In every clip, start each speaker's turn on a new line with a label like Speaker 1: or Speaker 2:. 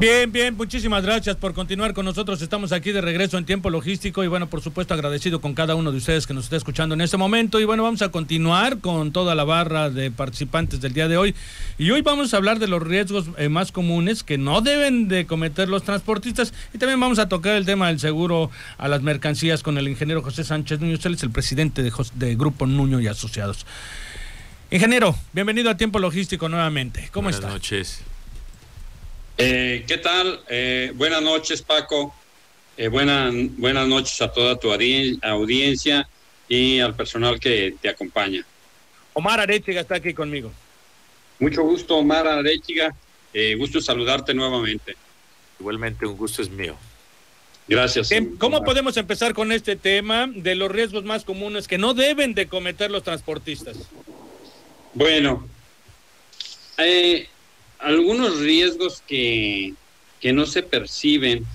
Speaker 1: Bien, bien, muchísimas gracias por continuar con nosotros. Estamos aquí de regreso en tiempo logístico y bueno, por supuesto agradecido con cada uno de ustedes que nos está escuchando en este momento. Y bueno, vamos a continuar con toda la barra de participantes del día de hoy. Y hoy vamos a hablar de los riesgos eh, más comunes que no deben de cometer los transportistas. Y también vamos a tocar el tema del seguro a las mercancías con el ingeniero José Sánchez Nuño. Él es el presidente de, de Grupo Nuño y Asociados. Ingeniero, bienvenido a Tiempo Logístico nuevamente. ¿Cómo está?
Speaker 2: Buenas noches.
Speaker 3: Eh, ¿Qué tal? Eh, buenas noches, Paco. Eh, buenas, buenas noches a toda tu audiencia y al personal que te acompaña.
Speaker 1: Omar Arechiga está aquí conmigo.
Speaker 3: Mucho gusto, Omar Arechiga. gusto saludarte nuevamente.
Speaker 2: Igualmente, un gusto es mío.
Speaker 3: Gracias.
Speaker 1: ¿Cómo podemos empezar con este tema de los riesgos más comunes que no deben de cometer los transportistas?
Speaker 3: Bueno, eh, algunos riesgos que, no se perciben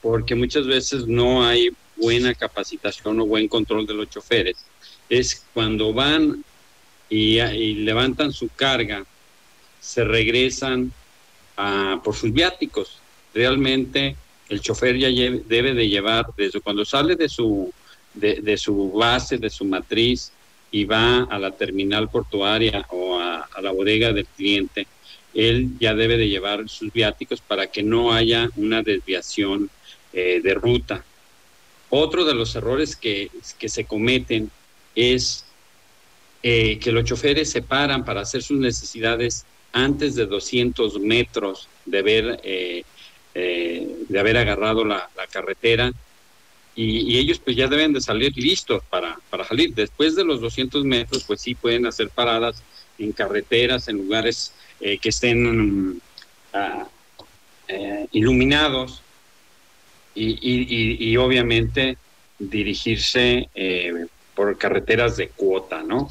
Speaker 3: porque muchas veces no hay buena capacitación o buen control de los choferes es cuando van y, levantan su carga, se regresan a, por sus viáticos. Realmente el chofer ya debe de llevar, desde cuando sale de su, de, su base, de su matriz y va a la terminal portuaria o a la bodega del cliente, él ya debe de llevar sus viáticos para que no haya una desviación eh, de ruta. Otro de los errores que, se cometen es eh, que los choferes se paran para hacer sus necesidades antes de 200 metros de haber, eh, de haber agarrado la, carretera y, ellos pues ya deben de salir listos para, para salir. Después de los 200 metros pues sí pueden hacer paradas en carreteras, en lugares eh, que estén ah, eh, iluminados y, obviamente dirigirse eh, por carreteras de cuota, ¿no?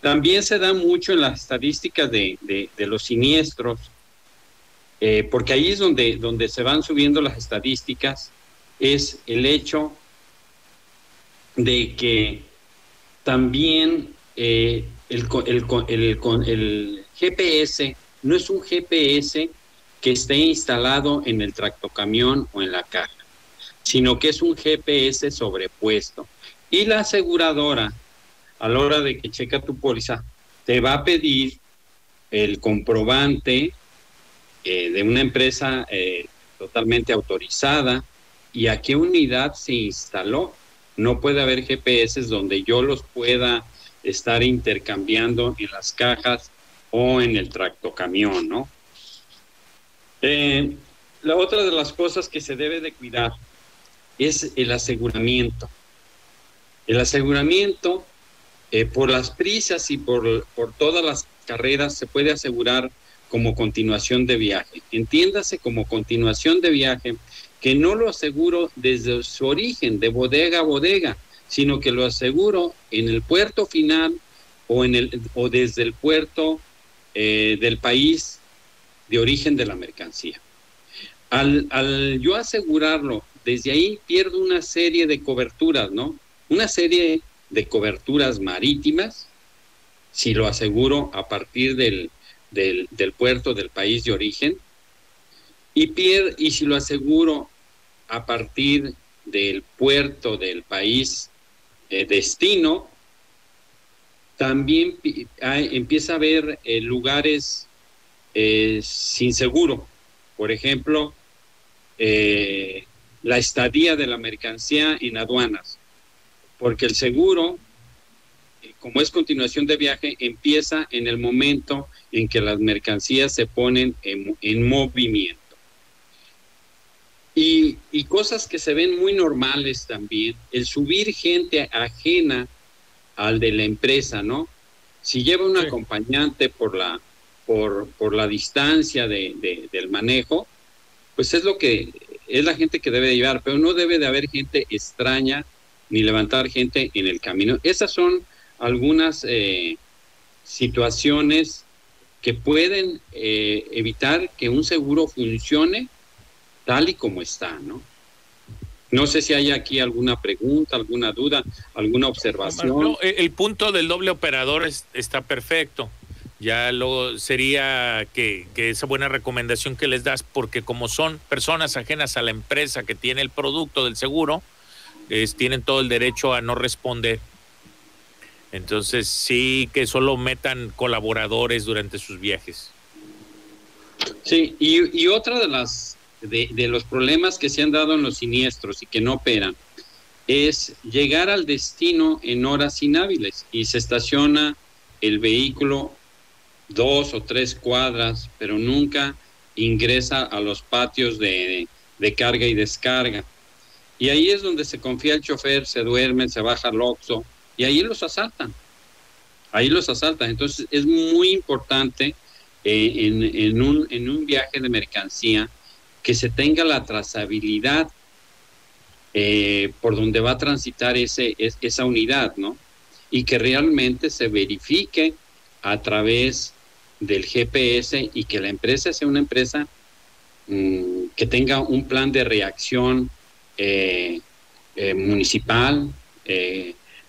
Speaker 3: También se da mucho en las estadísticas de, los siniestros, porque ahí es donde, donde se van subiendo las estadísticas, es el hecho de que también el, GPS no es un GPS que esté instalado en el tractocamión o en la caja, sino que es un GPS sobrepuesto. Y la aseguradora, a la hora de que checa tu póliza, te va a pedir el comprobante eh, de una empresa eh, totalmente autorizada y a qué unidad se instaló. No puede haber GPS donde yo los pueda estar intercambiando en las cajas o en el tractocamión, ¿no? Eh, la otra de las cosas que se debe de cuidar es el aseguramiento. El aseguramiento, eh, por las prisas y por, por todas las carreras, se puede asegurar como continuación de viaje. Entiéndase como continuación de viaje que no lo aseguro desde su origen, de bodega a bodega, sino que lo aseguro en el puerto final o, en el, o desde el puerto eh, del país de origen de la mercancía. Al, al, yo asegurarlo, desde ahí pierdo una serie de coberturas, ¿no? Una serie de coberturas marítimas, si lo aseguro a partir del, del, puerto del país de origen, y, pier, y si lo aseguro a partir del puerto del país de destino, también empieza a haber eh, lugares eh, sin seguro. Por ejemplo, eh, la estadía de la mercancía en aduanas, porque el seguro, como es continuación de viaje, empieza en el momento en que las mercancías se ponen en, movimiento. Y, y, cosas que se ven muy normales también, el subir gente ajena al de la empresa, ¿no? Si lleva un acompañante por la, por, por la distancia de, del manejo, pues es lo que es la gente que debe de llevar, pero no debe de haber gente extraña ni levantar gente en el camino. Esas son algunas eh, situaciones que pueden eh, evitar que un seguro funcione tal y como está, ¿no? No sé si hay aquí alguna pregunta, alguna duda, alguna observación.
Speaker 2: el punto del doble operador está perfecto. Ya luego sería que, esa buena recomendación que les das, porque como son personas ajenas a la empresa que tiene el producto del seguro, tienen todo el derecho a no responder. Entonces sí que solo metan colaboradores durante sus viajes.
Speaker 3: Sí, y, y otra de las de, los problemas que se han dado en los siniestros y que no operan es llegar al destino en horas inhábiles y se estaciona el vehículo dos o tres cuadras, pero nunca ingresa a los patios de, carga y descarga. Y ahí es donde se confía el chofer, se duerme, se baja al oxo y ahí los asaltan. Ahí los asaltan. Entonces es muy importante eh, en, en, un, en un viaje de mercancía que se tenga la trazabilidad eh, por donde va a transitar ese, esa unidad, ¿no? Y que realmente se verifique a través del GPS y que la empresa sea una empresa mm, que tenga un plan de reacción eh, eh, municipal,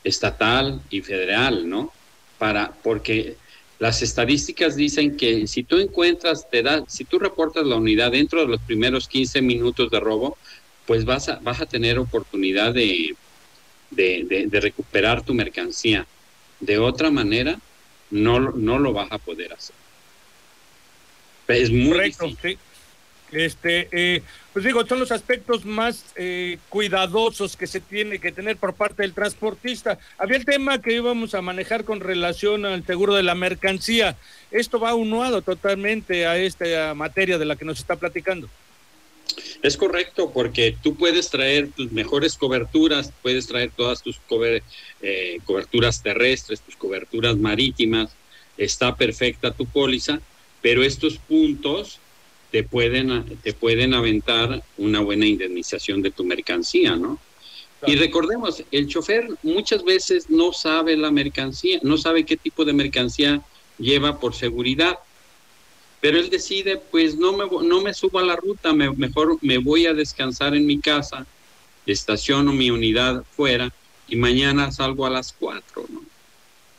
Speaker 3: estatal y federal, ¿no? Para, porque las estadísticas dicen que si tú encuentras, te da, si tú reportas la unidad dentro de los primeros 15 minutos de robo, pues vas a, vas a tener oportunidad de, de, recuperar tu mercancía. De otra manera, no, no lo vas a poder hacer.
Speaker 1: Es muy Correcto, sí. Este, eh, pues digo, son los aspectos más eh, cuidadosos que se tiene que tener por parte del transportista. Había el tema que íbamos a manejar con relación al seguro de la mercancía. Esto va unado totalmente a esta materia de la que nos está platicando.
Speaker 3: Es correcto, porque tú puedes traer tus mejores coberturas, puedes traer todas tus eh, coberturas terrestres, tus coberturas marítimas, está perfecta tu póliza, pero estos puntos te pueden, te pueden aventar una buena indemnización de tu mercancía, ¿no? Y recordemos, el chofer muchas veces no sabe la mercancía, no sabe qué tipo de mercancía lleva por seguridad, pero él decide, pues no me, no me subo a la ruta, mejor me voy a descansar en mi casa, estaciono mi unidad fuera y mañana salgo a las cuatro, ¿no?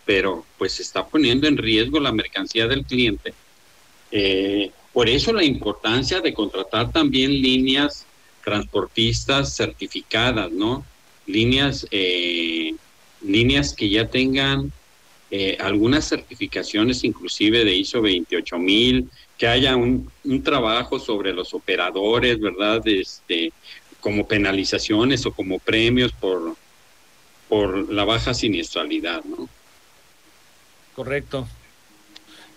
Speaker 3: Pero pues está poniendo en riesgo la mercancía del cliente. Eh, por eso la importancia de contratar también líneas transportistas certificadas, ¿no? Líneas, eh, líneas que ya tengan eh, algunas certificaciones, inclusive de ISO 28000, que haya un, trabajo sobre los operadores, ¿verdad? Este, como penalizaciones o como premios por, por la baja siniestralidad, ¿no?
Speaker 1: Correcto.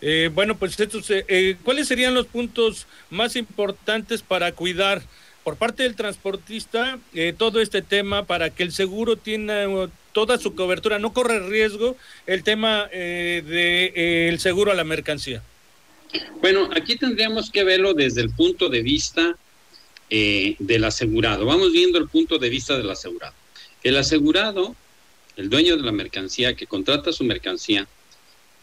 Speaker 1: Eh, bueno, pues estos, eh, eh, ¿cuáles serían los puntos más importantes para cuidar por parte del transportista todo este tema para que el seguro tenga toda su cobertura, no corre riesgo el tema del de, el seguro a la mercancía?
Speaker 3: Bueno, aquí tendríamos que verlo desde el punto de vista del asegurado. Vamos viendo el punto de vista del asegurado. El asegurado, el dueño de la mercancía que contrata su mercancía,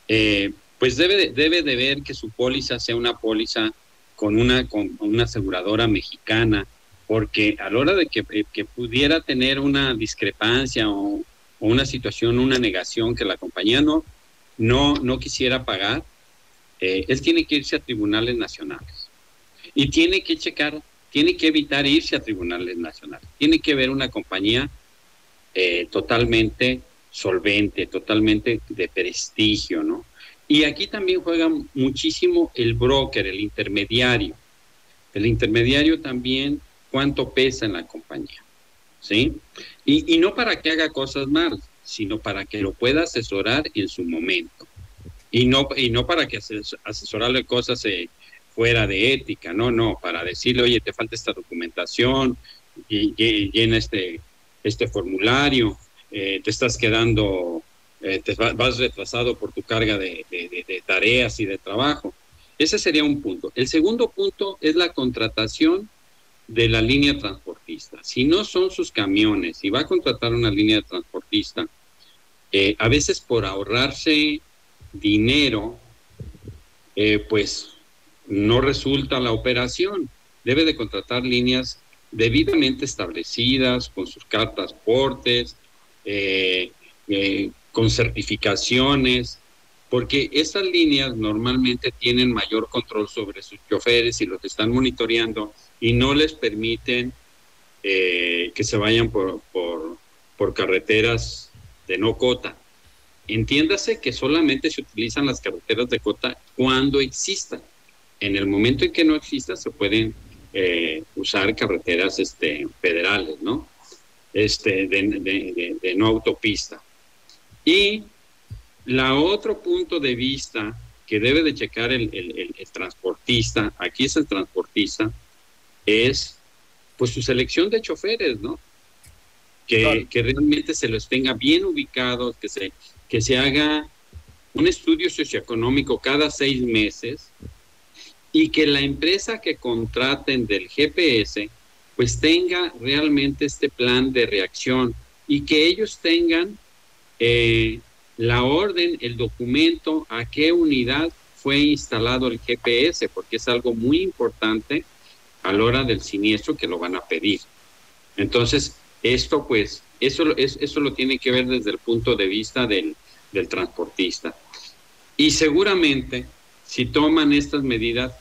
Speaker 3: eh, pues debe de, debe de ver que su póliza sea una póliza con una, con una aseguradora mexicana, porque a la hora de que, eh, pudiera tener una discrepancia o, una situación, una negación que la compañía no, no, no quisiera pagar, eh, él tiene que irse a tribunales nacionales. Y tiene que checar, tiene que evitar irse a tribunales nacionales. Tiene que ver una compañía eh, totalmente solvente, totalmente de prestigio, ¿no? Y aquí también juega muchísimo el broker, el intermediario. El intermediario también cuánto pesa en la compañía. ¿Sí? Y, no para que haga cosas mal, sino para que lo pueda asesorar en su momento. Y no, y no para que asesorarle cosas eh, fuera de ética, no, no, para decirle, oye, te falta esta documentación, y, llena este, este formulario, eh, te estás quedando eh, te vas retrasado por tu carga de, tareas y de trabajo. Ese sería un punto. El segundo punto es la contratación de la línea transportista. Si no son sus camiones y va a contratar una línea transportista, eh, a veces por ahorrarse dinero, eh, pues no resulta la operación. Debe de contratar líneas debidamente establecidas, con sus cartas portes, eh, eh, con certificaciones, porque esas líneas normalmente tienen mayor control sobre sus choferes y los están monitoreando y no les permiten eh, que se vayan por, por, carreteras de no cota. Entiéndase que solamente se utilizan las carreteras de cota cuando existan. En el momento en que no exista, se pueden eh, usar carreteras este, federales, ¿no? Este, de, no autopista. Y la otro punto de vista que debe de checar el, el, transportista, aquí es el transportista, es pues su selección de choferes, ¿no? Que, que, realmente se los tenga bien ubicados, que se, que se haga un estudio socioeconómico cada seis meses y que la empresa que contraten del GPS pues tenga realmente este plan de reacción y que ellos tengan eh, la orden, el documento, a qué unidad fue instalado el GPS, porque es algo muy importante a la hora del siniestro que lo van a pedir. Entonces, esto pues, eso, eso lo tiene que ver desde el punto de vista del, del transportista. Y seguramente, si toman estas medidas,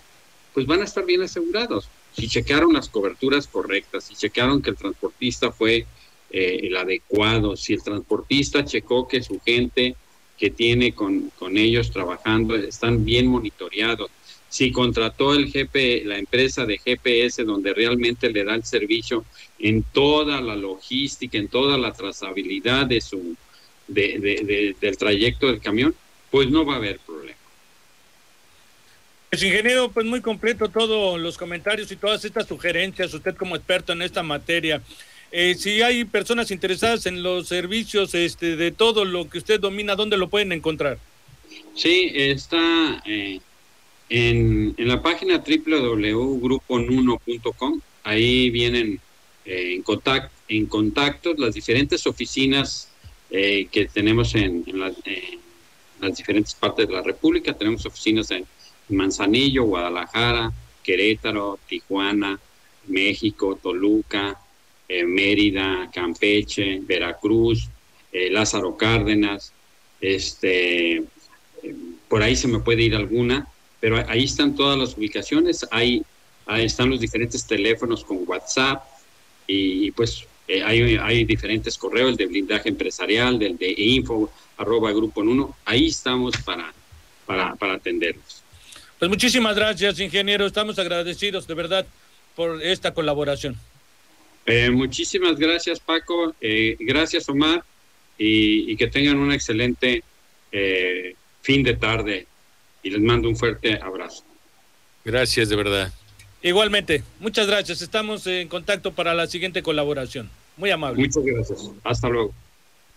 Speaker 3: pues van a estar bien asegurados. Si checaron las coberturas correctas, si checaron que el transportista fue eh, el adecuado, si el transportista checó que su gente que tiene con, con ellos trabajando están bien monitoreados, si contrató el GP, la empresa de GPS donde realmente le da el servicio en toda la logística, en toda la trazabilidad de su, de, del trayecto del camión, pues no va a haber problema.
Speaker 1: Pues ingeniero, pues muy completo todos los comentarios y todas estas sugerencias, usted como experto en esta materia. Eh, si hay personas interesadas en los servicios este, de todo lo que usted domina, ¿dónde lo pueden encontrar?
Speaker 3: Sí, está eh, en, en, la página www.gruponuno.com. Ahí vienen eh, en, contact, en contactos las diferentes oficinas que tenemos en, en, las diferentes partes de la República. Tenemos oficinas en Manzanillo, Guadalajara, Querétaro, Tijuana, México, Toluca, eh, Mérida, Campeche, Veracruz, eh, Lázaro Cárdenas, este, eh, por ahí se me puede ir alguna, pero ahí están todas las ubicaciones, ahí, están los diferentes teléfonos con WhatsApp y, pues hay, diferentes correos, el de blindaje empresarial, del de info, arroba grupo uno, ahí estamos para, para, para atenderlos.
Speaker 1: Pues muchísimas gracias, ingeniero. Estamos agradecidos de verdad por esta colaboración.
Speaker 3: Eh, muchísimas gracias, Paco. Eh, gracias, Omar. Y, que tengan un excelente eh, fin de tarde. Y les mando un fuerte abrazo.
Speaker 2: Gracias, de verdad.
Speaker 1: Igualmente. Muchas gracias. Estamos en contacto para la siguiente colaboración. Muy amable.
Speaker 3: Muchas gracias. Hasta luego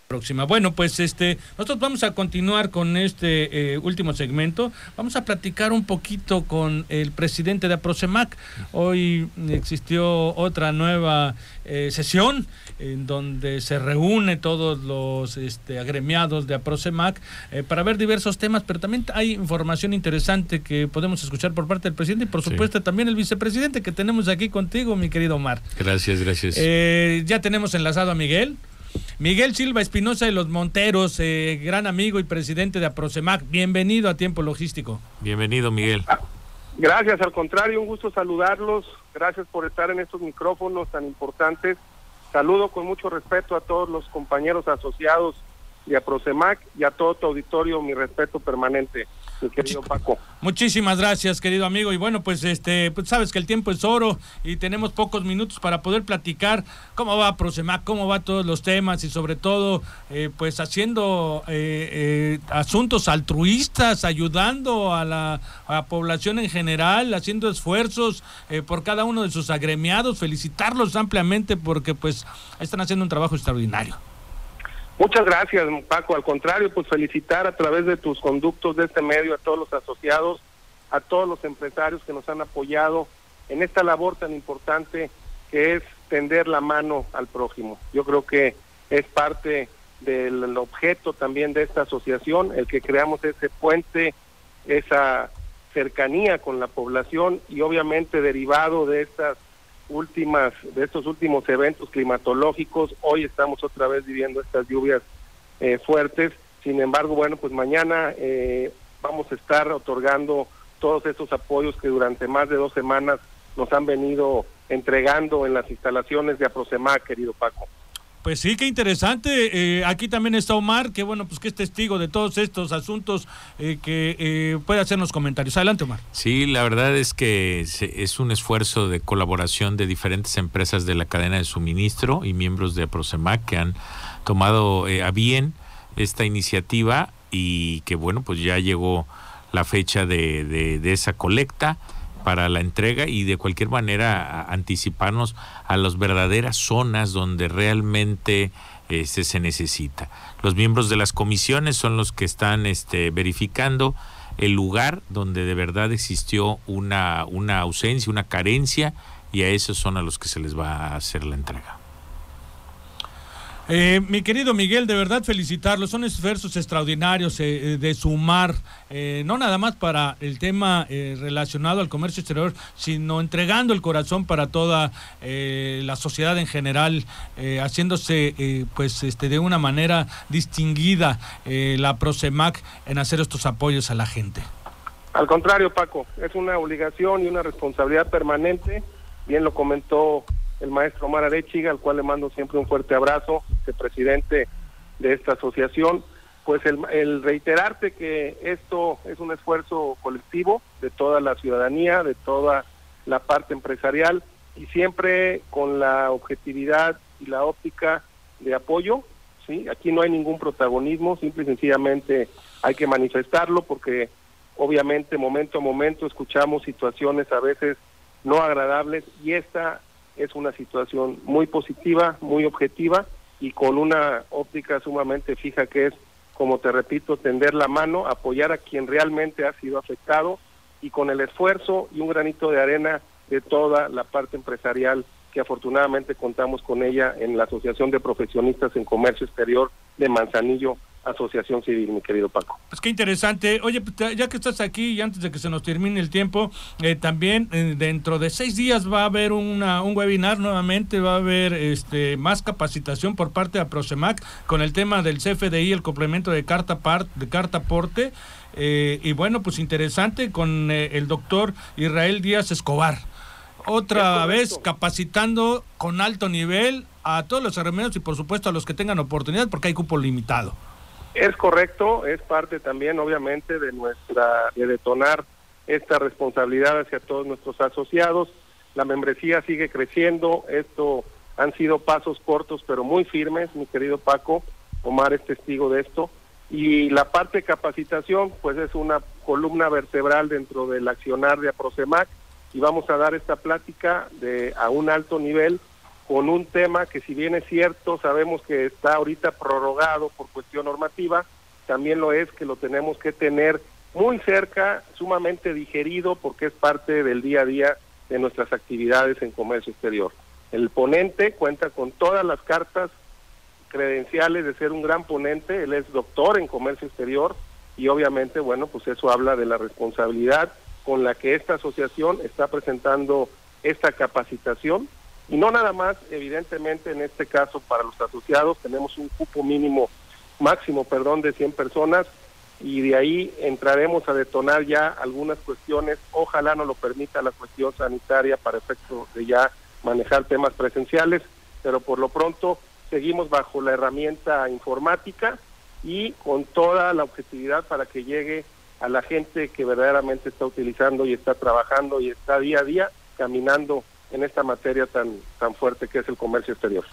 Speaker 1: próxima. Bueno, pues este, nosotros vamos a continuar con este eh, último segmento. Vamos a platicar un poquito con el presidente de Aprosemac. Hoy existió otra nueva eh, sesión en donde se reúne todos los este, agremiados de Aprosemac eh, para ver diversos temas, pero también hay información interesante que podemos escuchar por parte del presidente y por supuesto también el vicepresidente que tenemos aquí contigo, mi querido Omar.
Speaker 2: Gracias, gracias.
Speaker 1: ya tenemos enlazado a Miguel. Miguel Silva Espinosa de los Monteros, eh, gran amigo y presidente de Aprosemac, bienvenido a Tiempo Logístico.
Speaker 2: Bienvenido, Miguel.
Speaker 4: Gracias, al contrario, un gusto saludarlos. Gracias por estar en estos micrófonos tan importantes. Saludo con mucho respeto a todos los compañeros asociados de Aprosemac y a todo tu auditorio, mi respeto permanente querido Paco.
Speaker 1: Muchísimas gracias, querido amigo. Y bueno, pues este, pues sabes que el tiempo es oro y tenemos pocos minutos para poder platicar cómo va Prosemac, cómo va todos los temas y sobre todo, eh, pues haciendo eh, eh, asuntos altruistas, ayudando a la, población en general, haciendo esfuerzos por cada uno de sus agremiados, felicitarlos ampliamente porque pues están haciendo un trabajo extraordinario.
Speaker 4: Muchas gracias, Paco. Al contrario, pues felicitar a través de tus conductos de este medio a todos los asociados, a todos los empresarios que nos han apoyado en esta labor tan importante que es tender la mano al prójimo. Yo creo que es parte del objeto también de esta asociación, el que creamos ese puente, esa cercanía con la población y obviamente derivado de estas últimas de estos últimos eventos climatológicos hoy estamos otra vez viviendo estas lluvias eh, fuertes sin embargo bueno pues mañana eh, vamos a estar otorgando todos estos apoyos que durante más de dos semanas nos han venido entregando en las instalaciones de Aprosemac, querido Paco.
Speaker 1: Pues sí, qué interesante. Eh, aquí también está Omar, que bueno, pues que es testigo de todos estos asuntos, eh, que eh, puede hacernos comentarios. Adelante, Omar.
Speaker 2: Sí, la verdad es que es un esfuerzo de colaboración de diferentes empresas de la cadena de suministro y miembros de Aprosemac que han tomado a bien esta iniciativa y que bueno, pues ya llegó la fecha de, esa colecta para la entrega y de cualquier manera anticiparnos a las verdaderas zonas donde realmente este, se necesita. Los miembros de las comisiones son los que están este, verificando el lugar donde de verdad existió una, una ausencia, una carencia, y a esos son a los que se les va a hacer la entrega.
Speaker 1: Eh, mi querido Miguel, de verdad felicitarlo. Son esfuerzos extraordinarios eh, eh, de sumar, no nada más para el tema relacionado al comercio exterior, sino entregando el corazón para toda la sociedad en general, haciéndose pues este de una manera distinguida la Prosemac en hacer estos apoyos a la gente.
Speaker 4: Al contrario, Paco, es una obligación y una responsabilidad permanente. Bien lo comentó el maestro Omar Arechiga, al cual le mando siempre un fuerte abrazo, el presidente de esta asociación, pues el, el reiterarte que esto es un esfuerzo colectivo de toda la ciudadanía, de toda la parte empresarial y siempre con la objetividad y la óptica de apoyo, ¿sí? Aquí no hay ningún protagonismo, simple y sencillamente hay que manifestarlo porque obviamente momento a momento escuchamos situaciones a veces no agradables y esta es una situación muy positiva, muy objetiva y con una óptica sumamente fija que es, como te repito, tender la mano, apoyar a quien realmente ha sido afectado y con el esfuerzo y un granito de arena de toda la parte empresarial que afortunadamente contamos con ella en la Asociación de Profesionistas en Comercio Exterior de Manzanillo, asociación civil, mi querido Paco.
Speaker 1: Pues qué interesante. Oye, pues, ya que estás aquí y antes de que se nos termine el tiempo, eh, también eh, dentro de seis días va a haber una, un webinar nuevamente, va a haber este más capacitación por parte de Prosemac con el tema del CFDI, el complemento de carta part, de carta aporte. Eh, y bueno, pues interesante con el doctor Israel Díaz Escobar. Otra vez capacitando con alto nivel a todos los arremedos y por supuesto a los que tengan oportunidad porque hay cupo limitado.
Speaker 4: Es correcto, es parte también obviamente de nuestra, de detonar esta responsabilidad hacia todos nuestros asociados. La membresía sigue creciendo, esto han sido pasos cortos pero muy firmes, mi querido Paco, Omar es testigo de esto. Y la parte de capacitación, pues es una columna vertebral dentro del accionar de Aprosemac y vamos a dar esta plática de a un alto nivel con un tema que si bien es cierto, sabemos que está ahorita prorrogado por cuestión normativa, también lo es que lo tenemos que tener muy cerca, sumamente digerido, porque es parte del día a día de nuestras actividades en comercio exterior. El ponente cuenta con todas las cartas credenciales de ser un gran ponente, él es doctor en comercio exterior y obviamente, bueno, pues eso habla de la responsabilidad con la que esta asociación está presentando esta capacitación y no nada más, evidentemente en este caso para los asociados tenemos un cupo mínimo, máximo, perdón, de 100 personas y de ahí entraremos a detonar ya algunas cuestiones, ojalá no lo permita la cuestión sanitaria para efecto de ya manejar temas presenciales, pero por lo pronto seguimos bajo la herramienta informática y con toda la objetividad para que llegue a la gente que verdaderamente está utilizando y está trabajando y está día a día caminando en esta materia tan, tan fuerte que es el comercio exterior.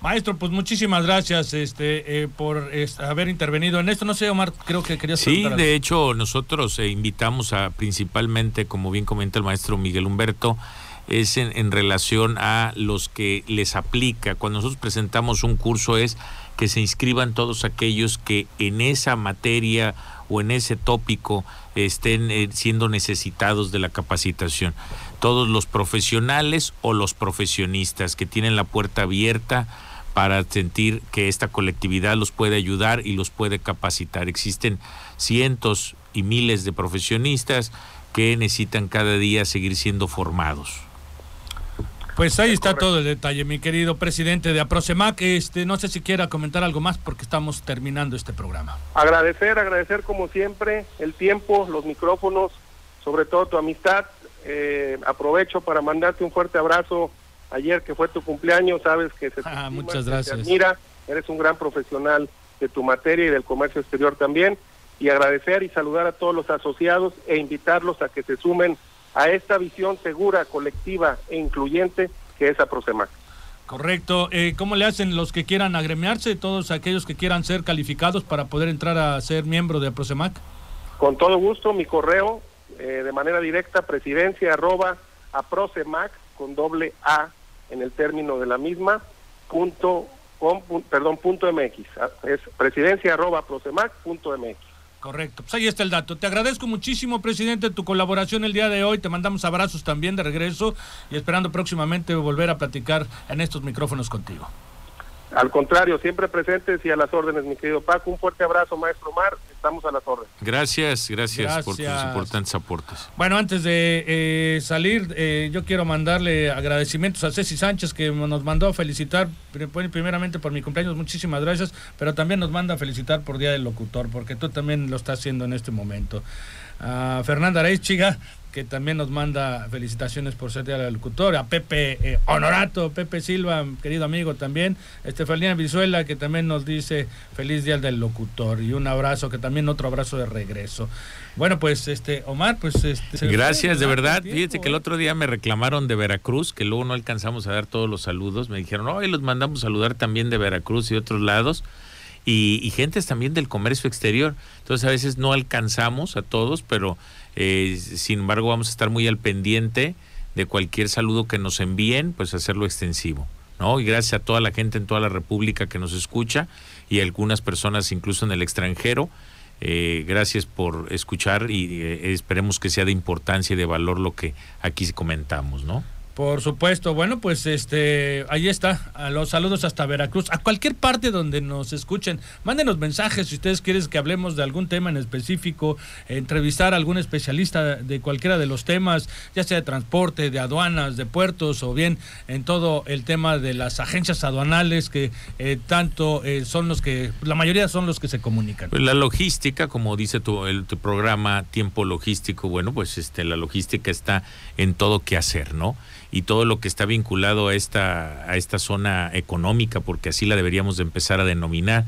Speaker 1: Maestro, pues muchísimas gracias este, eh, por haber intervenido en esto. No sé, Omar, creo que querías
Speaker 2: Sí, de hecho, nosotros eh, invitamos a principalmente, como bien comenta el maestro Miguel Humberto, es en, en, relación a los que les aplica. Cuando nosotros presentamos un curso es que se inscriban todos aquellos que en esa materia o en ese tópico estén eh, siendo necesitados de la capacitación. Todos los profesionales o los profesionistas que tienen la puerta abierta para sentir que esta colectividad los puede ayudar y los puede capacitar. Existen cientos y miles de profesionistas que necesitan cada día seguir siendo formados.
Speaker 1: Pues ahí está todo el detalle, mi querido presidente de Aprocemac. Este, no sé si quiera comentar algo más porque estamos terminando este programa.
Speaker 4: Agradecer, agradecer como siempre el tiempo, los micrófonos, sobre todo tu amistad. Eh, aprovecho para mandarte un fuerte abrazo. Ayer que fue tu cumpleaños, sabes que se te,
Speaker 1: ah, muchas gracias.
Speaker 4: Mira, eres un gran profesional de tu materia y del comercio exterior también. Y agradecer y saludar a todos los asociados e invitarlos a que se sumen a esta visión segura, colectiva e incluyente que es APROCEMAC.
Speaker 1: Correcto. Eh, ¿Cómo le hacen los que quieran agremiarse, todos aquellos que quieran ser calificados para poder entrar a ser miembro de APROCEMAC?
Speaker 4: Con todo gusto, mi correo eh, de manera directa, presidencia arroba aprocemac con doble A en el término de la misma, punto, perdón, punto MX. Es presidencia arroba aprocemac punto MX.
Speaker 1: Correcto, pues ahí está el dato. Te agradezco muchísimo, presidente, tu colaboración el día de hoy. Te mandamos abrazos también de regreso y esperando próximamente volver a platicar en estos micrófonos contigo.
Speaker 4: Al contrario, siempre presentes y a las órdenes, mi querido Paco. Un fuerte abrazo, maestro Mar. Estamos a las órdenes.
Speaker 2: Gracias, gracias, por tus importantes aportes.
Speaker 1: Bueno, antes de eh, salir, eh, yo quiero mandarle agradecimientos a Ceci Sánchez, que nos mandó a felicitar, primeramente por mi cumpleaños, muchísimas gracias, pero también nos manda a felicitar por Día del Locutor, porque tú también lo estás haciendo en este momento. A Fernanda Chiga que también nos manda felicitaciones por ser día del locutor, a Pepe eh, Honorato, Pepe Silva, querido amigo también, Estefanía Vizuela, que también nos dice feliz día del locutor, y un abrazo, que también otro abrazo de regreso. Bueno, pues este, Omar, pues este,
Speaker 2: Gracias, de verdad. Fíjate que el otro día me reclamaron de Veracruz, que luego no alcanzamos a dar todos los saludos. Me dijeron, hoy los mandamos saludar también de Veracruz y otros lados. Y, y gentes también del comercio exterior. Entonces a veces no alcanzamos a todos, pero eh, sin embargo, vamos a estar muy al pendiente de cualquier saludo que nos envíen, pues hacerlo extensivo. ¿no? Y gracias a toda la gente en toda la República que nos escucha y algunas personas incluso en el extranjero. Eh, gracias por escuchar y eh, esperemos que sea de importancia y de valor lo que aquí comentamos, ¿no?
Speaker 1: Por supuesto, bueno, pues este, ahí está, a los saludos hasta Veracruz, a cualquier parte donde nos escuchen, mándenos mensajes si ustedes quieren que hablemos de algún tema en específico, entrevistar a algún especialista de cualquiera de los temas, ya sea de transporte, de aduanas, de puertos o bien en todo el tema de las agencias aduanales que eh, tanto eh, son los que, la mayoría son los que se comunican.
Speaker 2: Pues la logística, como dice tu, el, programa Tiempo Logístico, bueno, pues este, la logística está en todo que hacer, ¿no? Y todo lo que está vinculado a esta, a esta zona económica, porque así la deberíamos de empezar a denominar,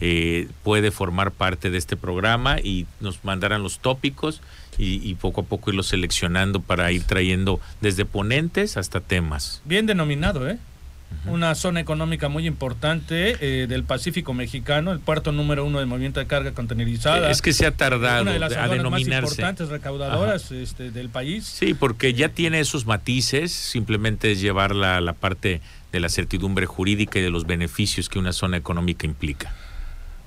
Speaker 2: eh, puede formar parte de este programa y nos mandarán los tópicos y, poco a poco irlos seleccionando para ir trayendo desde ponentes hasta temas.
Speaker 1: Bien denominado, ¿eh? Una zona económica muy importante eh, del Pacífico mexicano, el puerto número uno de movimiento de carga contenerizada.
Speaker 2: Es que se ha tardado
Speaker 1: una de las
Speaker 2: a denominarse. más
Speaker 1: importantes recaudadoras este, del país.
Speaker 2: Sí, porque ya tiene esos matices, simplemente es llevar la, la parte de la certidumbre jurídica y de los beneficios que una zona económica implica.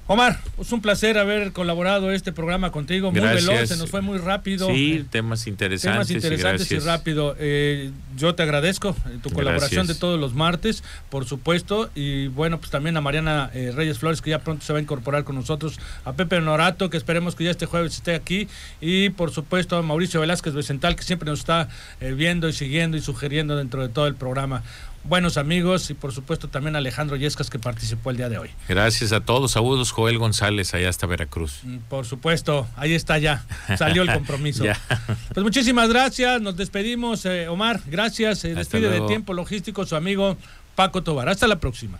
Speaker 1: Omar, es un placer haber colaborado este programa contigo. Muy veloz, se nos fue muy rápido.
Speaker 2: Sí, temas interesantes.
Speaker 1: Temas interesantes y, rápido. Eh, yo te agradezco eh, tu colaboración de todos los martes, por supuesto. Y bueno, pues también a Mariana eh, Reyes Flores, que ya pronto se va a incorporar con nosotros. A Pepe Norato, que esperemos que ya este jueves esté aquí. Y por supuesto a Mauricio Velázquez Becental, que siempre nos está viendo y siguiendo y sugiriendo dentro de todo el programa buenos amigos y por supuesto también Alejandro Yescas que participó el día de hoy.
Speaker 2: Gracias a todos. Saludos Joel González allá hasta Veracruz.
Speaker 1: Mm, por supuesto, ahí está ya. Salió el compromiso. pues muchísimas gracias. Nos despedimos, eh, Omar. Gracias. Se despide de tiempo logístico su amigo Paco Tobar. Hasta la próxima.